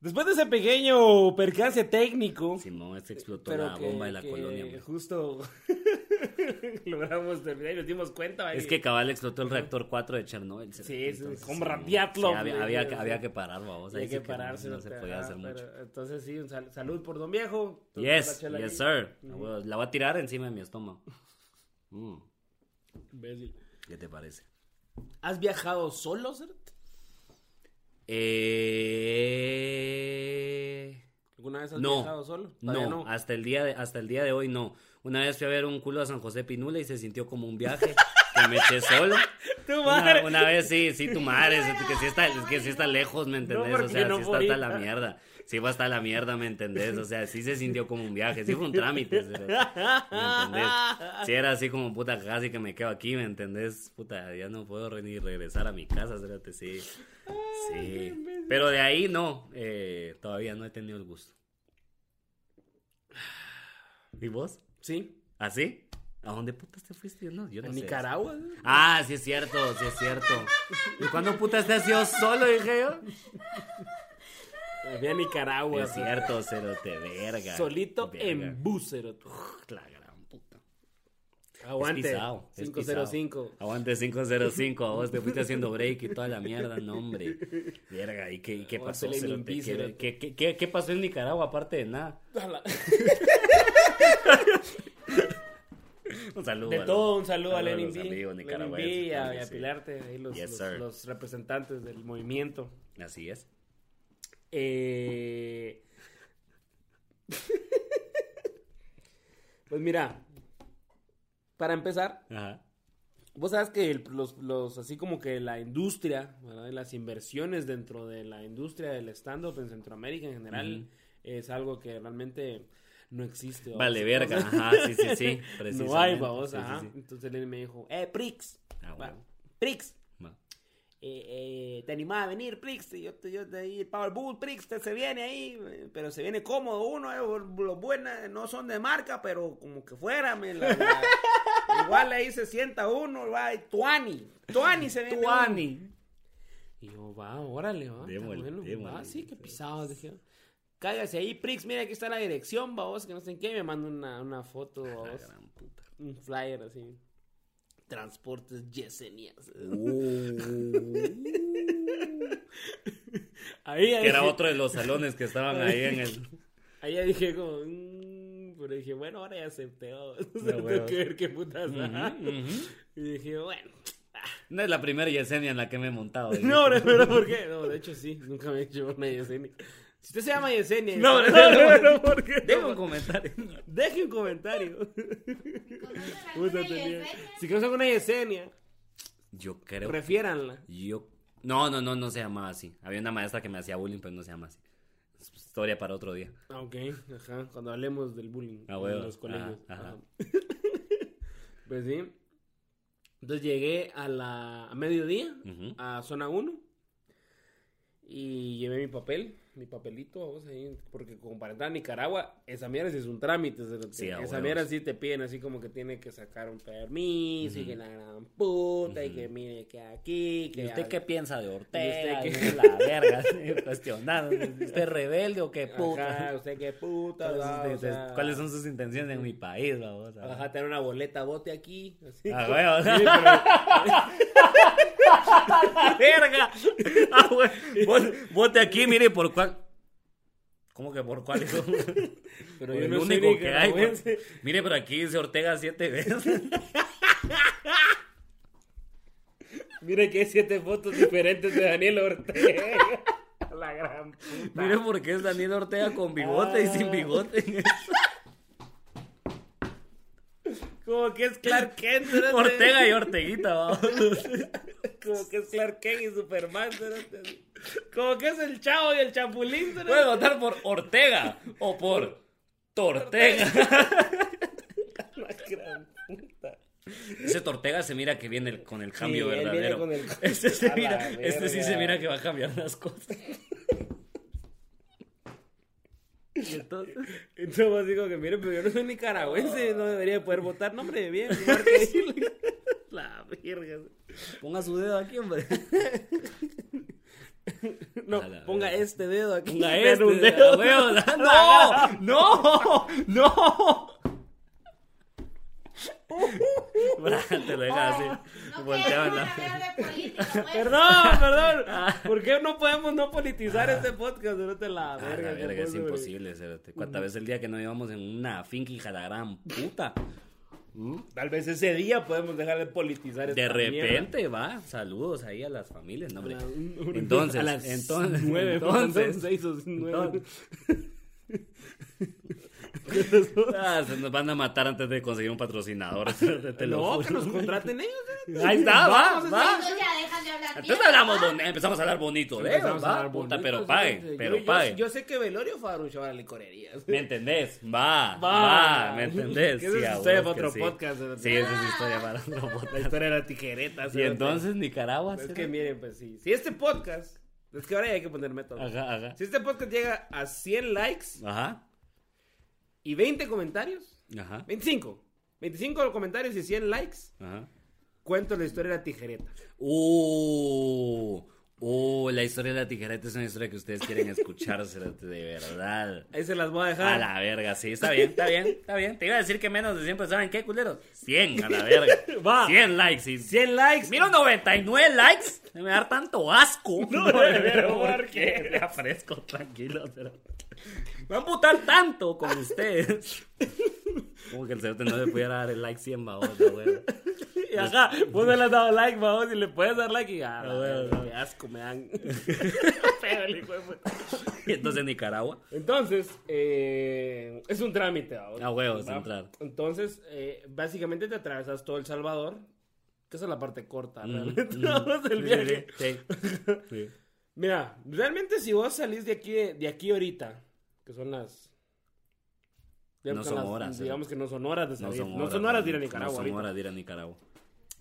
Después de ese pequeño percance técnico, Si no, este explotó pero la que, bomba de la que colonia. güey. justo logramos terminar y nos dimos cuenta. Es que cabal explotó el reactor 4 de Chernobyl. Sí, entonces, sí. Radiatlov, Sí, había, había, que, había que parar, vamos. sí que pararse. No, no se podía hacer mucho. Entonces sí, un sal- salud por don viejo. Yes, yes, ahí. sir. La voy a- La voy a tirar encima de mi estómago. Mm, Imbécil. ¿Qué te parece? ¿Has viajado solo, Cert? Eh... ¿Alguna vez has No. viajado solo? No, hasta el día de, hasta el día de hoy no. Una vez fui a ver un culo a San José Pinula y se sintió como un viaje que me eché solo. Tu Una, madre. una vez sí, sí, tu madre, que sí está, es que sí está lejos, ¿me entendés? o sea, no sí está hasta la mierda. Sí fue hasta la mierda, ¿me entendés? O sea, sí se sintió como un viaje, sí fue un trámite, ¿me entendés? Sí era así como, puta, casi que me quedo aquí, ¿me entendés? Puta, ya no puedo ni regresar a mi casa, espérate, sí. Sí. Pero de ahí no, eh, todavía no he tenido el gusto. ¿Y vos? Sí, ¿Así? ¿A dónde putas te fuiste? No, yo no en sé. Nicaragua. Ah, sí es cierto, sí es cierto. ¿Y cuándo putas te has ido solo, dije yo? Había Nicaragua. es cierto, cerote, verga. Solito Verga. en bus, Cert. La gran puta. Aguante. es 505. Aguante 505, a vos te fuiste haciendo break y toda la mierda, no, hombre. Verga, ¿y qué, y qué a pasó, cerote? ¿Qué, cerote. qué, qué, qué- pasó en Nicaragua aparte de nada? Un saludo. De a todo, un saludo a Lenin B. y a, a. Pilarte, ahí los, Yes, los- los representantes del movimiento. Así es. Eh... pues mira, para empezar, Ajá. vos sabes que el- los, los, así como que la industria, ¿verdad? Las inversiones dentro de la industria del stand-up en Centroamérica en general es algo que realmente no existe. ¿va? Vale, verga. Ajá, sí, sí, sí. No hay, vamos, Sí, sí, ajá. sí. Entonces él me dijo, eh, Prix, Ah, bueno. Prix. Eh, eh, te animás a venir, Prix, yo te, yo te ahí, el Powerbull, Prix, te, se viene ahí, eh, pero se viene cómodo uno, eh, los buenos no son de marca, pero como que fuera, me la- la- igual ahí se sienta uno, va, Tuani, Tuani se viene. uno. Tuani. Y yo, va, órale, va, bueno, va, sí, que pisados, dije. Cállase ahí, Prix, mira, aquí está la dirección, vamos, que no sé en qué, me manda una, una foto, vamos, gran puta. un flyer así. Transportes Yesenias. Ahí, ahí, Que era otro de los salones que estaban ahí en el. ahí ya dije como, mm, pero dije, bueno, ahora ya acepté. De tengo que ver qué putas. Ujú. Y dije, bueno, No es la primera Yesenia en la que me he montado. no, no, pero ¿por qué? No, de hecho sí, nunca me he hecho una Yesenia. Si usted se llama Yesenia, No, no, no, no, no, no, ¿por qué? Deja un comentario. Deje un comentario. Si conocen una Yesenia, Yo creo. refiéranla. Yo. No, no, no, no se llamaba así. Había una maestra que me hacía bullying, pero no se llama así. Historia para otro día. Ah, Ok, ajá, cuando hablemos del bullying Ah, en los colegios. ajá, ajá. ajá. pues sí. Entonces llegué a la a mediodía Ujú. a zona 1 y llevé mi papel mi papelito, vamos ahí, porque como para entrar a Nicaragua, esa mierda sí es un trámite. Sí, a esa mierda sí te piden así como que tiene que sacar un permiso y que la gran puta y que mire que aquí, que ¿Y usted a- qué piensa de ¿Y Ortega? usted ¿Y qué? la verga, sí, cuestionando. ¿Usted es rebelde o qué puta? Ajá, usted qué puta, ¿Cuáles, son- o sea, cuáles son sus intenciones en mi país? vamos? Ajá, tener una boleta bote aquí. Así. Ah, huevo. Mire, pero- verga. Ah. Vos- Vote aquí, mire por cuál. ¿Cómo que por cuál? hijo? Pero Por yo el no soy único que hay. nicaragüense. Mire, pero aquí dice Ortega siete veces. Mire que hay siete fotos diferentes de Daniel Ortega. La gran puta. Mire porque es Daniel Ortega con bigote y sin bigote. Como que es Clark Kent. cerote. Ortega y Orteguita, vamos. Como que es Clark Kent y Superman. cerote. Como que es el Chavo y el Chapulín. Puedes votar por Ortega o por Tortega. Ese Tortega se mira que viene el- con el cambio viene verdadero. con el- Este, se mira, este sí se mira que va a cambiar las cosas. Y entonces, Entonces digo que mire, pero yo no soy nicaragüense, no debería poder votar. No, hombre, bien. La verga. ponga su dedo aquí, hombre. No, ponga este dedo aquí. Ponga este, un a dedo. huevo. No, no, no. Te lo deja así. No Volteaban queremos la- hablar de política, güey. Perdón, perdón. ¿Por qué no podemos no politizar este podcast? No te la Ah, verga. la verga, ¿cómo es imposible. ¿Cuántas veces el día que nos íbamos en una finca hija de la gran puta? Tal vez ese día podemos dejar de politizar esta De mierda. repente, va, saludos ahí a las familias, no, hombre. A la- un- un- Entonces, a las entonces, nueve, entonces, o nueve. Ah, se nos van a matar antes de conseguir un patrocinador. te- lo No, que nos contraten ellos. ¿eh? Ahí está, va, va. Entonces ya dejan de hablar Entonces mierda, hablamos, empezamos a hablar bonito, ¿eh? Empezamos a hablar puta, bonito, pero sí, pague, sí. pero yo, pague. Yo, yo sé que Velorio fue a dar un show a la licorería. ¿Me entendés? Va, Va. va, ¿me entendés? Esa es historia para otro sí. podcast. Sí, esa es historia para otro La podcast. historia de la tijereta. Y entonces Nicaragua. Es que miren, pues sí. Si este podcast. Es que ahora ya hay que poner método. Ajá, ajá. Si este podcast llega a 100 likes Ajá, y 20 comentarios. ajá, 25. 25 comentarios y 100 likes. ajá. Cuento la historia de la tijereta. Uh, uh, la historia de la tijereta es una historia que ustedes quieren escuchar, cerote, de verdad. Ahí se las voy a A dejar. la verga, sí, está bien, está bien, está bien. Te iba a decir que menos de 100, pero ¿saben qué, culeros? 100 a la verga. Va. 100 likes. Y 100 likes. Miro 99 likes. Me va a dar tanto asco. No, pero ¿por ¿por qué? Me afresco, tranquilo. Pero... Me va a amputar tanto con ustedes. Como que el cerote no le pudiera dar el like 100, babos, la wea. Y Ajá, vos no le has dado like, vamos, y le puedes dar like y ah, Ah, bueno, qué asco me dan. El de. Y entonces Nicaragua. Entonces, eh, es un trámite. vamos. A huevos, ¿Va? entrar. Entonces, eh, básicamente te atravesas todo El Salvador, que esa es la parte corta, Mm, realmente, mm. Sí, viaje. sí, sí. Mira, realmente si vos salís de aquí, de aquí ahorita, que son las... No son las- horas, Digamos que no son horas de No salir. son No horas, son horas de ir a no Nicaragua son ahorita. horas de ir a Nicaragua.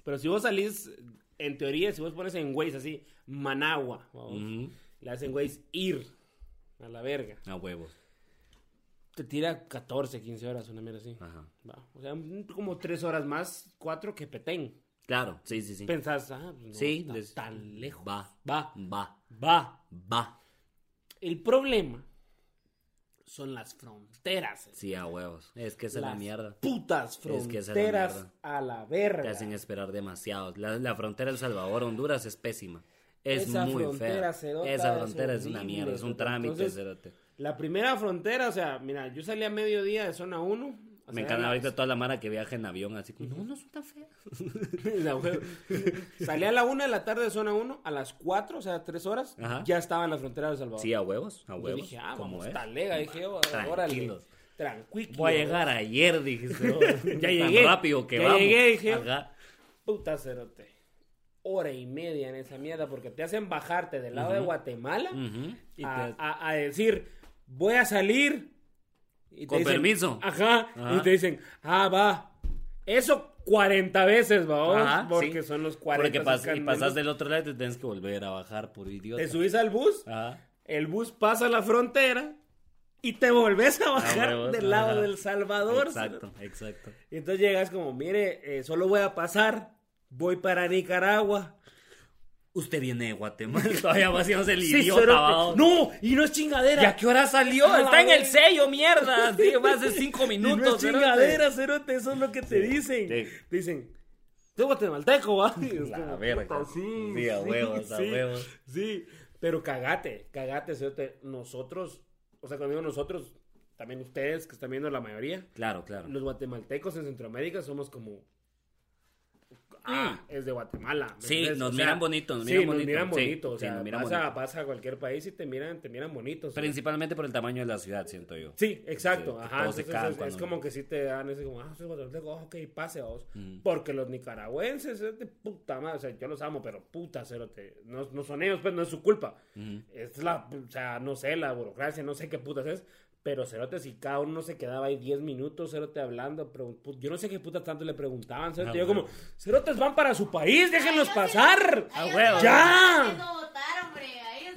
Pero si vos salís, en teoría, si vos pones en Waze así, Managua, vamos, Ujú. le hacen Waze ir a la verga. A huevos. Te tira 14, 15 horas, una mierda así. Ajá. Va, O sea, como 3 horas más, 4 que Petén. Claro, sí, sí, sí. Pensás, ah, pues no Sí, está des- tan lejos. Va, Va, va, va. va. El problema son las fronteras. Sí, a huevos. Es que esa es la mierda. Putas Es que esa es la fronteras mierda. a la Te verga. hacen esperar demasiado. La, la frontera El Salvador-Honduras es pésima. Es Esa muy fea. Esa es frontera es una mierda. Es un trámite, Entonces. La primera frontera, o sea, mira, yo salí a mediodía de zona 1. Me encanta ahorita toda la mara que viaja en avión así como, no, no son tan feas. La. Salí a la 1 de la tarde de zona 1, a las 4, o sea, 3 horas, Ajá. ya estaba en la frontera de El Salvador. Sí, a huevos, a Yo huevos. dije, ah, como vamos, talega, dije yo, órale. Tranquilo. Voy a llegar ayer, dijiste. oh, Ya tan llegué, rápido que ya vamos. llegué, dije. Ajá. Puta cerote. Hora y media en esa mierda porque te hacen bajarte del lado de Guatemala Ujú. Y a, te- a- a decir, voy a salir. Y Con dicen, permiso. Ajá, Ajá. Y te dicen, ah, va. Eso 40 veces, va. Ajá, Porque sí. son los 40 Porque pas- y pasas del otro lado y te tienes que volver a bajar por idiota. Te subís al bus Ajá. el bus pasa la frontera y te volvés a bajar huevos, del lado ajá. del Salvador. Exacto, exacto. Y entonces llegas como, mire, eh, solo voy a pasar, voy para Nicaragua. Usted viene de Guatemala. Todavía va haciendo el Sí, idiota. cerote. vamos. No, y no es chingadera. ¿Y a qué hora salió? Ah, Está en el sello, mierda. Sí, hace cinco Y minutos. no es cerote. chingadera, cerote, eso es lo que te dicen. sí. Te dicen, soy guatemalteco, va. La verga. Sí, Sí, a huevos, a huevos. Sí, pero cagate, cagate, cerote. Nosotros, o sea, cuando digo nosotros, también ustedes que están viendo la mayoría, Claro, claro. los guatemaltecos en Centroamérica somos como... Ah, es de Guatemala. ¿me Sí, nos O sea, miran bonito, nos sí, miran nos bonito. miran Sí, bonito. o sí, sea, nos miran pasa, bonito. pasa a cualquier país y te miran, te miran bonitos. Principalmente por el tamaño de la ciudad, siento yo. Sí, exacto. Ajá. entonces es, es como que sí te dan ese como, ah, soy guatemalteco, oh, ok, pase a vos. Mm. Porque los nicaragüenses es de puta madre, o sea, yo los amo, pero puta, cerote. No, no son ellos, pues no es su culpa. Ujú. Es la, o sea, no sé, la burocracia, no sé qué putas es. Pero cerote, si cada uno se quedaba ahí 10 minutos, cerote, hablando, yo no sé qué putas tanto le preguntaban, cerote. Ah, yo como, cerotes van para su país, déjenlos Ay, yo sí- pasar. Ah, Ay, yo huevo. sí- ¡Ya! No hombre.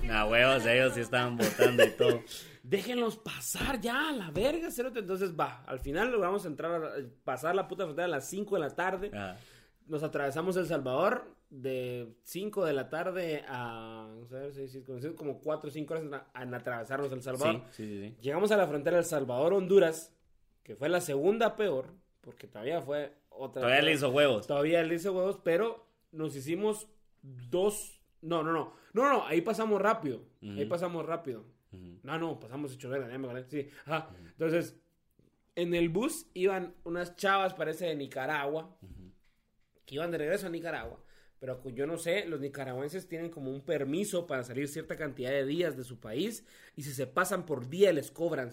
Sí A no huevos, ellos no sí votar. estaban votando y todo. Déjenlos pasar ya, a la verga, cerote. Entonces va, al final logramos entrar, a, pasar la puta frontera a las 5 de la tarde. Ajá. Nos atravesamos El Salvador de 5 de la tarde a, vamos a ver, siete, como- como 4 o 5 horas en, atravesarnos El Salvador. Sí, sí, sí. Llegamos a la frontera del Salvador-Honduras, que fue la segunda peor, porque todavía fue otra. Todavía le hizo huevos. Todavía le hizo huevos, pero nos hicimos dos. No, no, no. No, no, ahí pasamos rápido. Ahí pasamos rápido. No, no, pasamos hecho verga, ya me acordé. Sí, ajá. Entonces, en el bus iban unas chavas, parece de Nicaragua, que iban de regreso a Nicaragua. Pero yo no sé, los nicaragüenses tienen como un permiso para salir cierta cantidad de días de su país y si se pasan por día les cobran.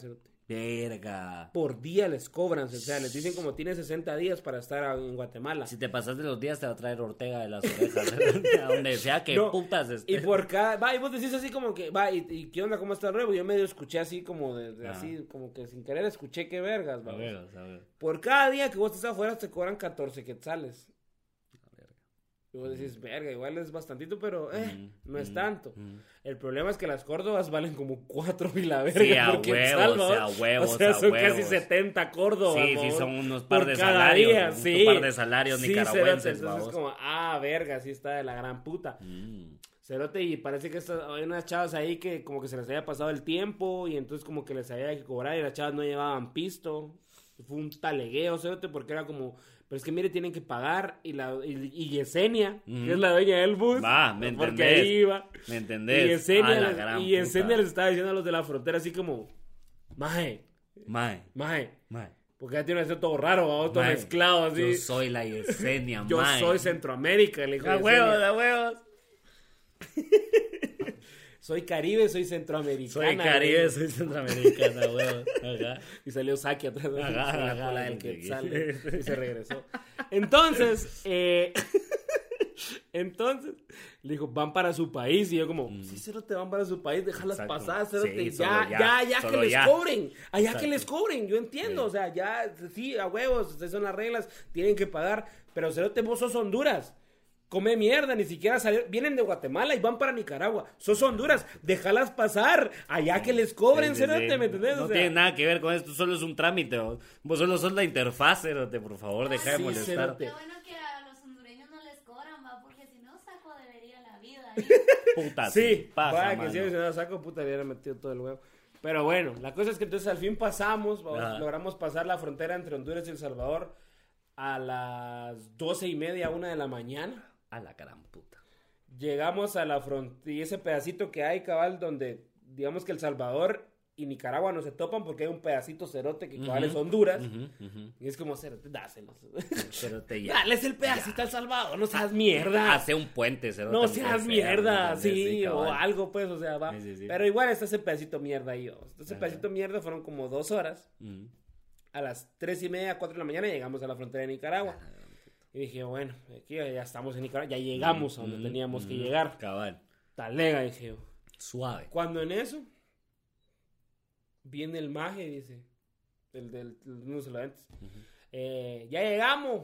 Verga. Por día les cobran, o sea, les dicen como tienes 60 días para estar en Guatemala. Si te pasas de los días, te va a traer Ortega de las orejas. a donde sea que No, putas esté. Y por cada, va, y vos decís así como que, va, y, y qué onda, cómo está el nuevo. Yo medio escuché así como de, de Ah. así, como que sin querer escuché qué vergas, A va. ver, a ver. Por cada día que vos estás afuera te cobran 14 quetzales. Y vos decís, verga, igual es bastantito, pero eh, no es tanto. El problema es que las córdobas valen como 4 y la verga. Sí, a por huevos, quetzal, ¿no? a huevos, O sea, a son casi huevos. 70 córdobas. Sí, sí, son unos par de salarios. día, un sí. par de salarios Sí, nicaragüenses, cerote, entonces es como, ah, verga, sí está de la gran puta. Mm. Cerote, y parece que estas- hay unas chavas ahí que como que se les había pasado el tiempo y entonces como que les había que cobrar y las chavas no llevaban pisto. Fue un talegueo, Cerote, porque era como, pero es que mire, tienen que pagar y la y, y Yesenia, que es la dueña del bus, Va, ¿me porque entendés? ahí iba. ¿Me Y entendés? Yesenia, A la les, gran y Yesenia les estaba diciendo a los de la frontera así como, maje, Mae, maje, mae. porque ya tiene un acento todo raro, ¿va? todo mae. mezclado así. Yo soy la Yesenia, Yo soy Centroamérica, le dijo A Yesenia. huevos, a huevos. Soy Caribe, soy Centroamericana. Soy Caribe, güey. soy centroamericana. Ajá. Y salió Saki atrás de Ajá, con la ajá, cola del sí. quetzal y se regresó. Entonces, eh, entonces, le dijo, van para su país. Y yo como, sí, cero te van para su país, déjalas Mm. Exacto. pasar, cero Sí, ya, ya, ya, ya, que les ya. cobren. Allá que Exacto. les cobren, yo entiendo, Sí. o sea, ya, sí, a huevos, esas son las reglas, tienen que pagar. Pero cero te vos sos Honduras. Come mierda, ni siquiera salieron. Vienen de Guatemala y van para Nicaragua. Sos Honduras, déjalas pasar. Allá que les cobren, Sí, sí, cerote, sí. ¿me entendés? No O sea, tiene nada que ver con esto, solo es un trámite. Vos, Vos solo sos la interfaz, cerote, por favor, deja de Sí, molestar. Qué bueno que a los hondureños no les cobran, va, porque si no, saco debería la vida. ¿eh? Puta, Sí, pasa, que si dado saco, puta, hubiera metido todo el huevo. Pero bueno, la cosa es que entonces al fin pasamos, vamos, logramos pasar la frontera entre Honduras y El Salvador a las doce y media, una de la mañana. A la gran puta. Llegamos a la frontera y ese pedacito que hay, cabal, donde digamos que El Salvador y Nicaragua no se topan porque hay un pedacito cerote que cabal Ujú, es Honduras. Y es como cerote, dáselos. Cerote, ya. Dales el pedacito al Salvador, no seas mierda. Hace un puente, cerote. No seas sea, mierda, ¿me sí, o algo, pues, o sea, va. Sí, sí, sí. Pero igual está ese pedacito mierda ahí. Ese pedacito mierda fueron como dos horas. A las tres y media, cuatro de la mañana llegamos a la frontera de Nicaragua. Y dije, bueno, aquí ya estamos en Nicaragua, ya llegamos a donde Ujú, teníamos que ujú. llegar. Cabal. Talega, dije yo. Suave. Cuando en eso, viene el maje, dice, el del el uno de los lentes. Eh, ya llegamos,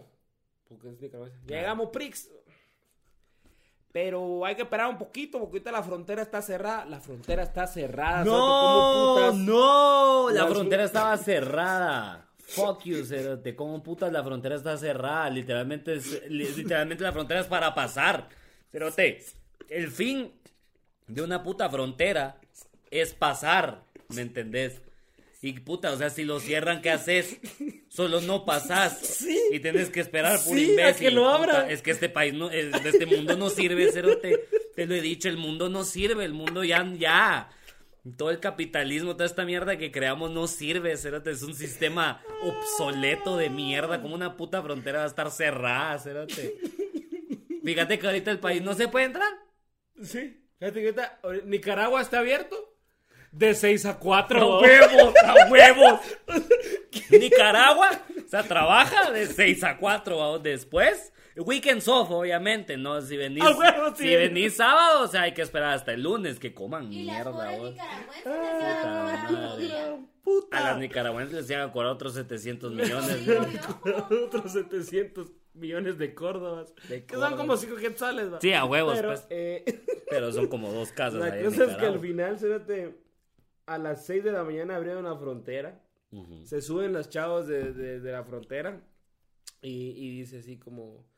porque es nicaragüense, ya Ah. llegamos, Prix. Pero hay que esperar un poquito porque ahorita la frontera está cerrada. La frontera está cerrada. No, no, la frontera estaba cerrada. Fuck you, cerote. ¿Cómo putas la frontera está cerrada? Literalmente, es- li- literalmente la frontera es para pasar. Cerote, el fin de una puta frontera es pasar, ¿me entendés? Y puta, o sea, si lo cierran, ¿qué haces? Solo no pasás. Y tenés que esperar por Sí, a imbécil. que lo puta. abran. Es que este país no, es- este mundo no sirve, cerote. Te lo he dicho, el mundo no sirve, el mundo ya, ya. Todo el capitalismo, toda esta mierda que creamos no sirve, cerote. Es un sistema obsoleto de mierda. Como una puta frontera va a estar cerrada, cerote. Fíjate que ahorita el país no se puede entrar. Sí. Fíjate que ahorita Nicaragua está abierto de 6 a 4. ¡A huevos! ¡A huevos! Nicaragua, o sea, trabaja de 6 a 4 vamos, después. Weekends off, obviamente, ¿no? Si venís, ¡A huevos, sí! si venís sábado, o sea, hay que esperar hasta el lunes que coman Y las mierda, pobres vos. Puta. A las nicaragüenses les iban a cobrar otros 700 millones. Obvio. Otros 700 millones de córdobas. De que son como 5 quetzales, va. Sí, a huevos, Pero, pues. eh, Pero son como dos casas la ahí en cosa es que al final, fíjate, a las 6 de la mañana abrieron la frontera. Se suben los chavos de, de- de la frontera y, y dice así como...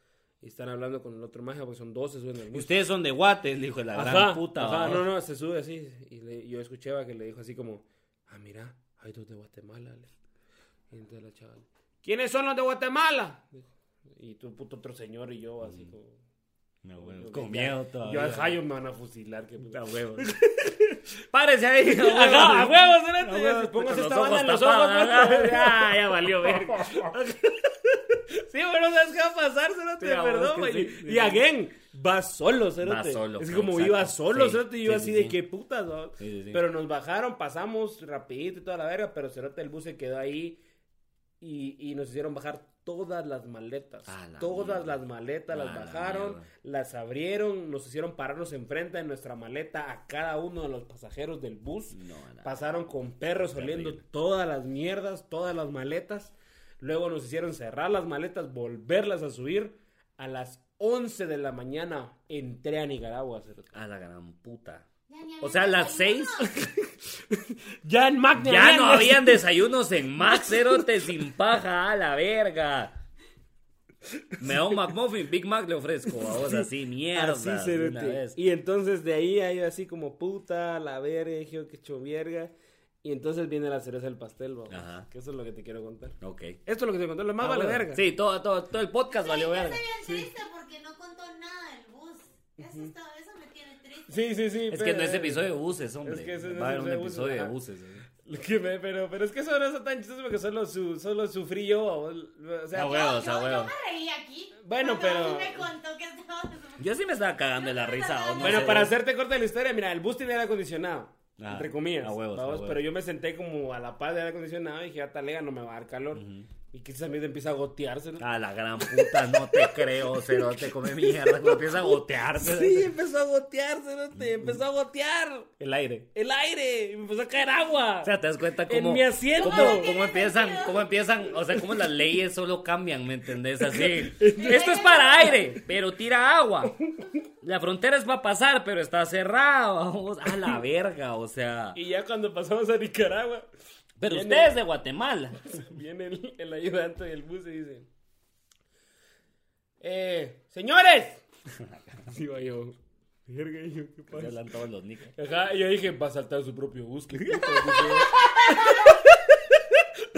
Y están hablando con el otro maje, porque son dos, se suben al Y bus. ustedes son de Guates, le dijo la gran Ajá, puta. ajá, no, no, se sube así. Y le- yo escuché va, que le dijo así como, ah, mira, hay dos de Guatemala. Y entonces la chaval, ¿quiénes son los de Guatemala? Y tú, puto otro señor, y yo así como... No, bueno, con miedo todavía. Yo al Jayo me van a fusilar. Que A huevos. Párese ahí. Ajá, a huevos, A huevos, con esta banda en los ojos tapados, pues. Ya, ya valió verga. Sí, pero ¿sabes qué va a pasar, Cerote? Sí, Perdón, güey. sí, y again, va solo, Cerote. Va solo, Es como exacto. iba solo, Sí, Cerote, y yo sí, así sí, de qué putas, ¿no? Sí, sí, sí. Pero nos bajaron, pasamos rapidito y toda la verga, pero Cerote, el bus se quedó ahí y, y nos hicieron bajar todas las maletas. La Todas mierda. las maletas A las la bajaron, mierda. las abrieron, nos hicieron pararnos enfrente de nuestra maleta a cada uno de los pasajeros del bus. No, no. Pasaron con perros oliendo todas las mierdas, todas las maletas. Luego nos hicieron cerrar las maletas, volverlas a subir. A las 11 de la mañana entré a Nicaragua. A la gran puta. O sea, las desayuno. Ya en Mac Ya no habían desayunos en Max, cerote sin paja, a la verga. Me da un McMuffin, Big Mac le ofrezco a vos así, mierda. Así, de cerote. una vez. Y entonces de ahí hay así como puta, la verga, dije yo, que hecho verga. Y entonces viene la cereza del pastel, vamos. Ajá. Que eso es lo que te quiero contar. Ok. Esto es lo que te conté, lo más Ah, vale bueno. verga. Sí, todo, todo, todo el podcast Ay, valió yo verga. bien triste porque no contó nada del bus. Eso, está- eso me tiene triste. Sí, sí, sí. Es que pero- no es episodio de buses, hombre. Es que ese no es Va a haber un episodio de episodio de buses, buses. ¿eh? Lo que me- pero, pero es que eso no es tan chistoso porque solo, su, solo sufrí yo. O sea, huevos, yo, a yo huevos. me reí aquí. Bueno, pero- me contó que estaba... Yo sí me estaba cagando de la risa. ¿o no Bueno, sé para vos? hacerte corta la historia, mira, el bus tiene aire acondicionado. Ah, entre comillas. a huevos, a vamos, huevos. Pero yo me senté como a la paz del aire acondicionado y dije, ya talega, no me va a dar calor. Y que esa mierda empieza a gotearse. ¿no? A la gran puta, no te creo, cerote, come mierda. Cuando empieza a gotearse. Sí, empezó a gotearse, ¿no? Te empezó a gotear El aire. el aire y me empezó a caer agua. O sea, te das cuenta En cómo, mi asiento. cómo, No, cómo empiezan, cómo empiezan, o sea, cómo las leyes solo cambian, ¿me entendés? Así, esto es para aire, pero tira agua. La frontera es para pasar, pero está cerrada, vamos, a la verga, o sea. y ya cuando pasamos a Nicaragua, Pero viene- ustedes de Guatemala. Viene el, el ayudante del bus y dice: Eh, señores. Verga, y yo, ¿qué pasa? hablan todos los nicos. Ajá, y yo dije, va a saltar su propio bus. qué puto", dije yo.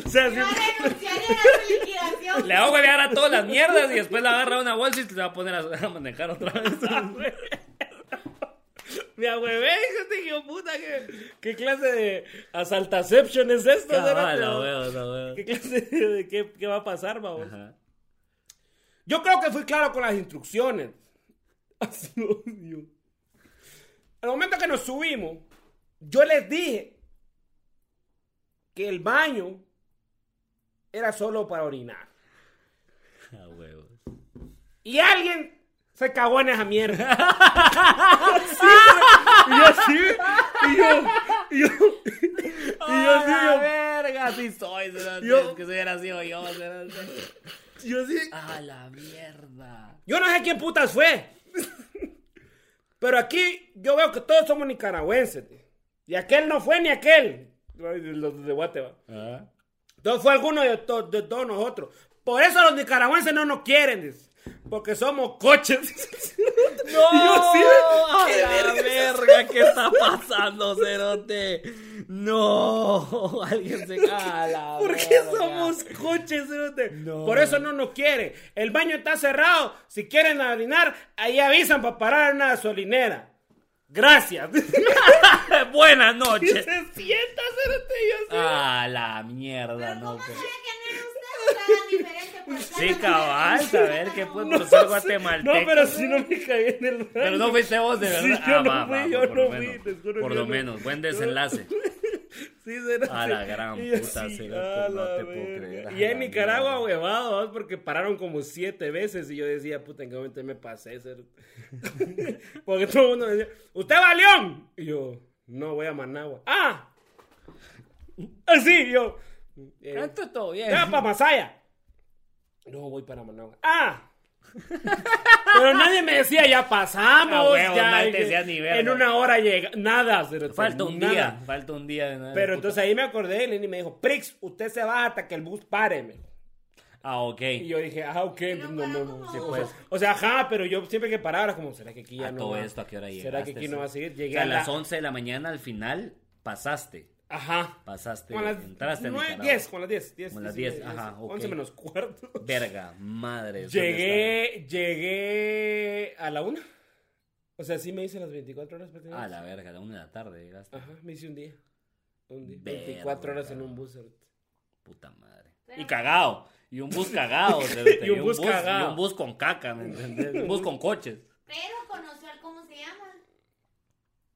o sea, Yo sí- renunciaría a su liquidación. Le hago huevear a todas las mierdas y después le agarra una bolsa y se va a poner a, a manejar otra vez. me ahuevé, hijo de hijo puta, ¿qué, qué clase de asaltaception es esto? Cabal, la huevo. ¿Qué clase de qué, qué va a pasar, vamos? Ajá. Yo creo que fui claro con las instrucciones. Así, oh, Dios. Al momento que nos subimos, yo les dije que el baño era solo para orinar. A huevos. Y alguien se cagó en esa mierda. Sí, y yo así, y yo, y yo, y yo ¡A la yo, verga! Sí soy, Yo- que si hubiera sido yo, yo así. ¡A la mierda! Yo no sé quién putas fue. Pero aquí yo veo que todos somos nicaragüenses. Y aquel no fue ni aquel. Los de Guatemala. Ah. No fue alguno de, to- de todos nosotros. Por eso los nicaragüenses no nos quieren. dice. Porque somos coches. ¡No! Yo sí, ¡A ¿qué la verga! ¿Qué está pasando, Cerote? ¡No! Alguien se... ¡A la ¿Por qué verga! somos coches? cerote? No. Por eso no nos quiere. El baño está cerrado. Si quieren orinar, ahí avisan para parar en una gasolinera. Gracias. Buenas noches. se sienta, cerote, yo así. ¡A la mierda! Pero No, ¿cómo que- que no era Sí, ser cabal, saber que No por ser guatemalteco. No, pero si no me caí en el baño. Pero no fuiste vos, de verdad. Sí, yo Ah, no va, fui, va, yo por no lo fui, menos. te juro Por lo no. menos, buen desenlace. Sí, cerote. A la gran puta, cerote, a no te puedo creer, Y en Nicaragua, huevado, porque pararon como siete veces y yo decía, puta, ¿en qué momento me pasé? cerote? porque todo el mundo decía, ¿usted va a León? Y yo, no, voy a Managua. ¡Ah! Así, yo. eh, Esto es todo bien. ¿Usted va para Masaya? No, voy para Managua. ¡Ah! Pero nadie me decía, ya pasamos. Ah, huevo, ya, nadie te decía ni verga. En una hora llega. Nada, cerote, Falta un nada. día, falta un día. de nada, Pero entonces ahí me acordé y Lenny me dijo, Prix, usted se va hasta que el bus pare. me. Ah, ok. Y yo dije, ah, ok. Pero no, no, no. Sí, O pues. sea, O sea, ajá, pero yo siempre que paraba era como, ¿será que aquí ya A no todo va? esto, ¿a qué hora llegaste? ¿Será que aquí no va a seguir? O Llegué sea, a a las la- 11 de la mañana al final pasaste. Ajá. Pasaste, Con las entraste en 9, Nicaragua. 10, con las 10. 10 Con las sí, 10, 10, ajá, ok. 11 menos cuarto. Verga, madre. ¿dónde Llegué, llegué a la 1. O sea, sí me hice las 24 horas prácticamente. A la verga, a la 1 de la tarde llegaste. Ajá, me hice un día. Un día. Verga. 24 horas en un bus. Puta madre. Y cagado. Y un bus cerote, Y un bus cagado. Y un bus con caca, ¿me entendés? Un bus con coches. Pero conoció al, ¿cómo se llama?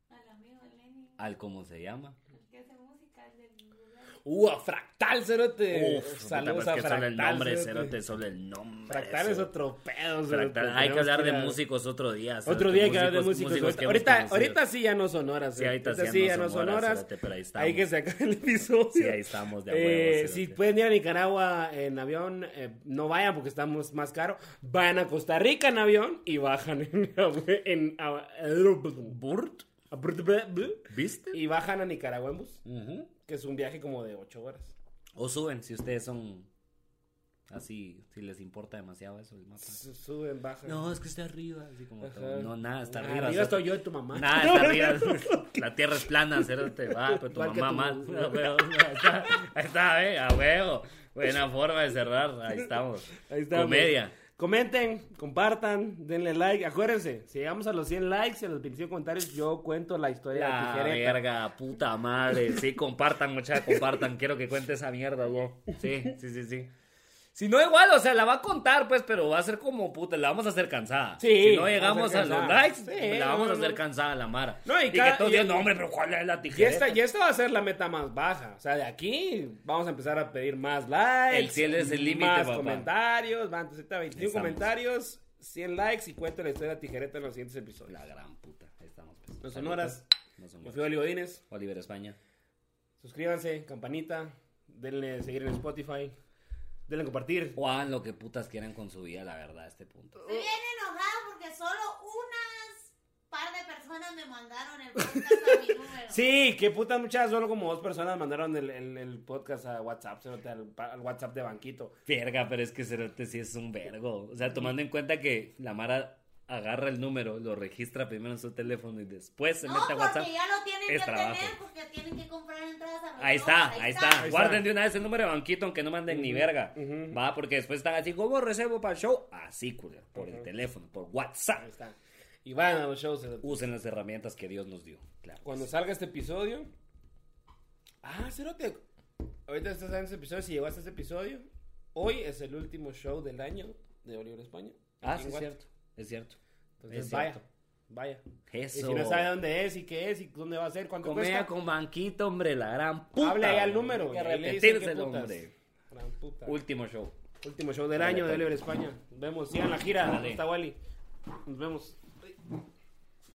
Al amigo de Lenny. Al cómo se llama. El que hace música, el del lugar. Uh, a Fractal, cerote. Uf, Saludos puta, a que Fractal. solo el nombre, cerote. cerote, solo el nombre. Fractal es otro pedo. Cerote. Hay que hablar de músicos otro día. Otro día hay que hablar de músicos. músicos que hemos ahorita, ahorita sí ya no son horas. Sí, ahorita cerote. sí ya no son horas, pero ahí estamos. Hay que sacar el episodio. Sí, ahí estamos de a Eh, si pueden ir a Nicaragua en avión, eh, no vayan porque estamos más caro. Vayan a Costa Rica en avión y bajan en, en, ¿Burt? ¿Viste? y bajan a Nicaragua en bus. Que es un viaje como de 8 horas. O suben si ustedes son así, si les importa demasiado eso el mapa. S- Suben, bajan. No, es que está arriba, así como todo. No, nada, está Ah, arriba. Arriba cerote. estoy yo y tu mamá. Nada, está arriba. La tierra es plana, cerote. Va, pero tu mamá tu- más. A huevo, Ahí está, ahí está, eh, a huevo. Buena forma de cerrar. Ahí estamos. Ahí estamos. Comedia. Comenten, compartan, denle like. Acuérdense, si llegamos a los 100 likes y a los 25 comentarios, yo cuento la historia de La tijereta. verga, puta madre. Sí, compartan, muchachos, compartan. Quiero que cuente esa mierda, vos. Sí, sí, sí, sí. Si no, igual, o sea, la va a contar, pues, pero va a ser como puta, la vamos a hacer cansada. Sí, Si no a llegamos a, los likes, Sí, la vamos no, a hacer no. cansada la mara. No, y y, cada- que todos y- digan, no, hombre, pero ¿cuál es la Y tijera? esta, y esta va a ser la meta más baja. O sea, de aquí vamos a empezar a pedir más likes. El cielo es el límite, Más papá. comentarios. Van a 21 Estamos. comentarios, 100 likes y cuento la historia de tijereta en los siguientes episodios. La gran puta. Ahí estamos, pues. No son Salud, horas. pues. No son Yo fui Oli Godínez. Oliver España. Suscríbanse, campanita. Denle seguir en Spotify. Denle compartir. O hagan lo que putas quieran con su vida, la verdad, a este punto. Estoy bien enojada porque solo unas par de personas me mandaron el podcast a mi número. Sí, qué puta muchachas. Solo como dos personas mandaron el, el- el podcast a WhatsApp. cerote, Al, al WhatsApp de Banquito. Verga, pero es que Cerote sí es un vergo. O sea, tomando en cuenta que la Mara agarra el número, lo registra primero en su teléfono y después se No, mete a porque WhatsApp. ya lo tienen Es que trabajo. tener porque tienen que comprar entradas a los Ahí está, ahí está. Guarden está. de una vez el número de banquito aunque no manden ni verga. Va, porque después están así, ¿cómo reservo para el show? Así, culero, por el teléfono, por WhatsApp. Ahí está. Y vayan a los shows. Usen las herramientas que Dios nos dio. Claro. Cuando salga este episodio. Ah, cerote. Ahorita estás en este episodio. Si llegaste a este episodio, hoy es el último show del año de Oliver España. Ah, sí, es cierto. Es cierto. Entonces Es vaya, cierto. vaya. Eso. Y si no sabe dónde es y qué es y dónde va a ser, cuánto Comedia cuesta, con banquito, hombre, la gran puta. hable ahí al hombre. número. Que repetirse el hombre. Gran puta. Último show. Último show del Dale, año de. Oliver España. Nos vemos. Sigan la gira. Dale. Está Wally. Nos vemos.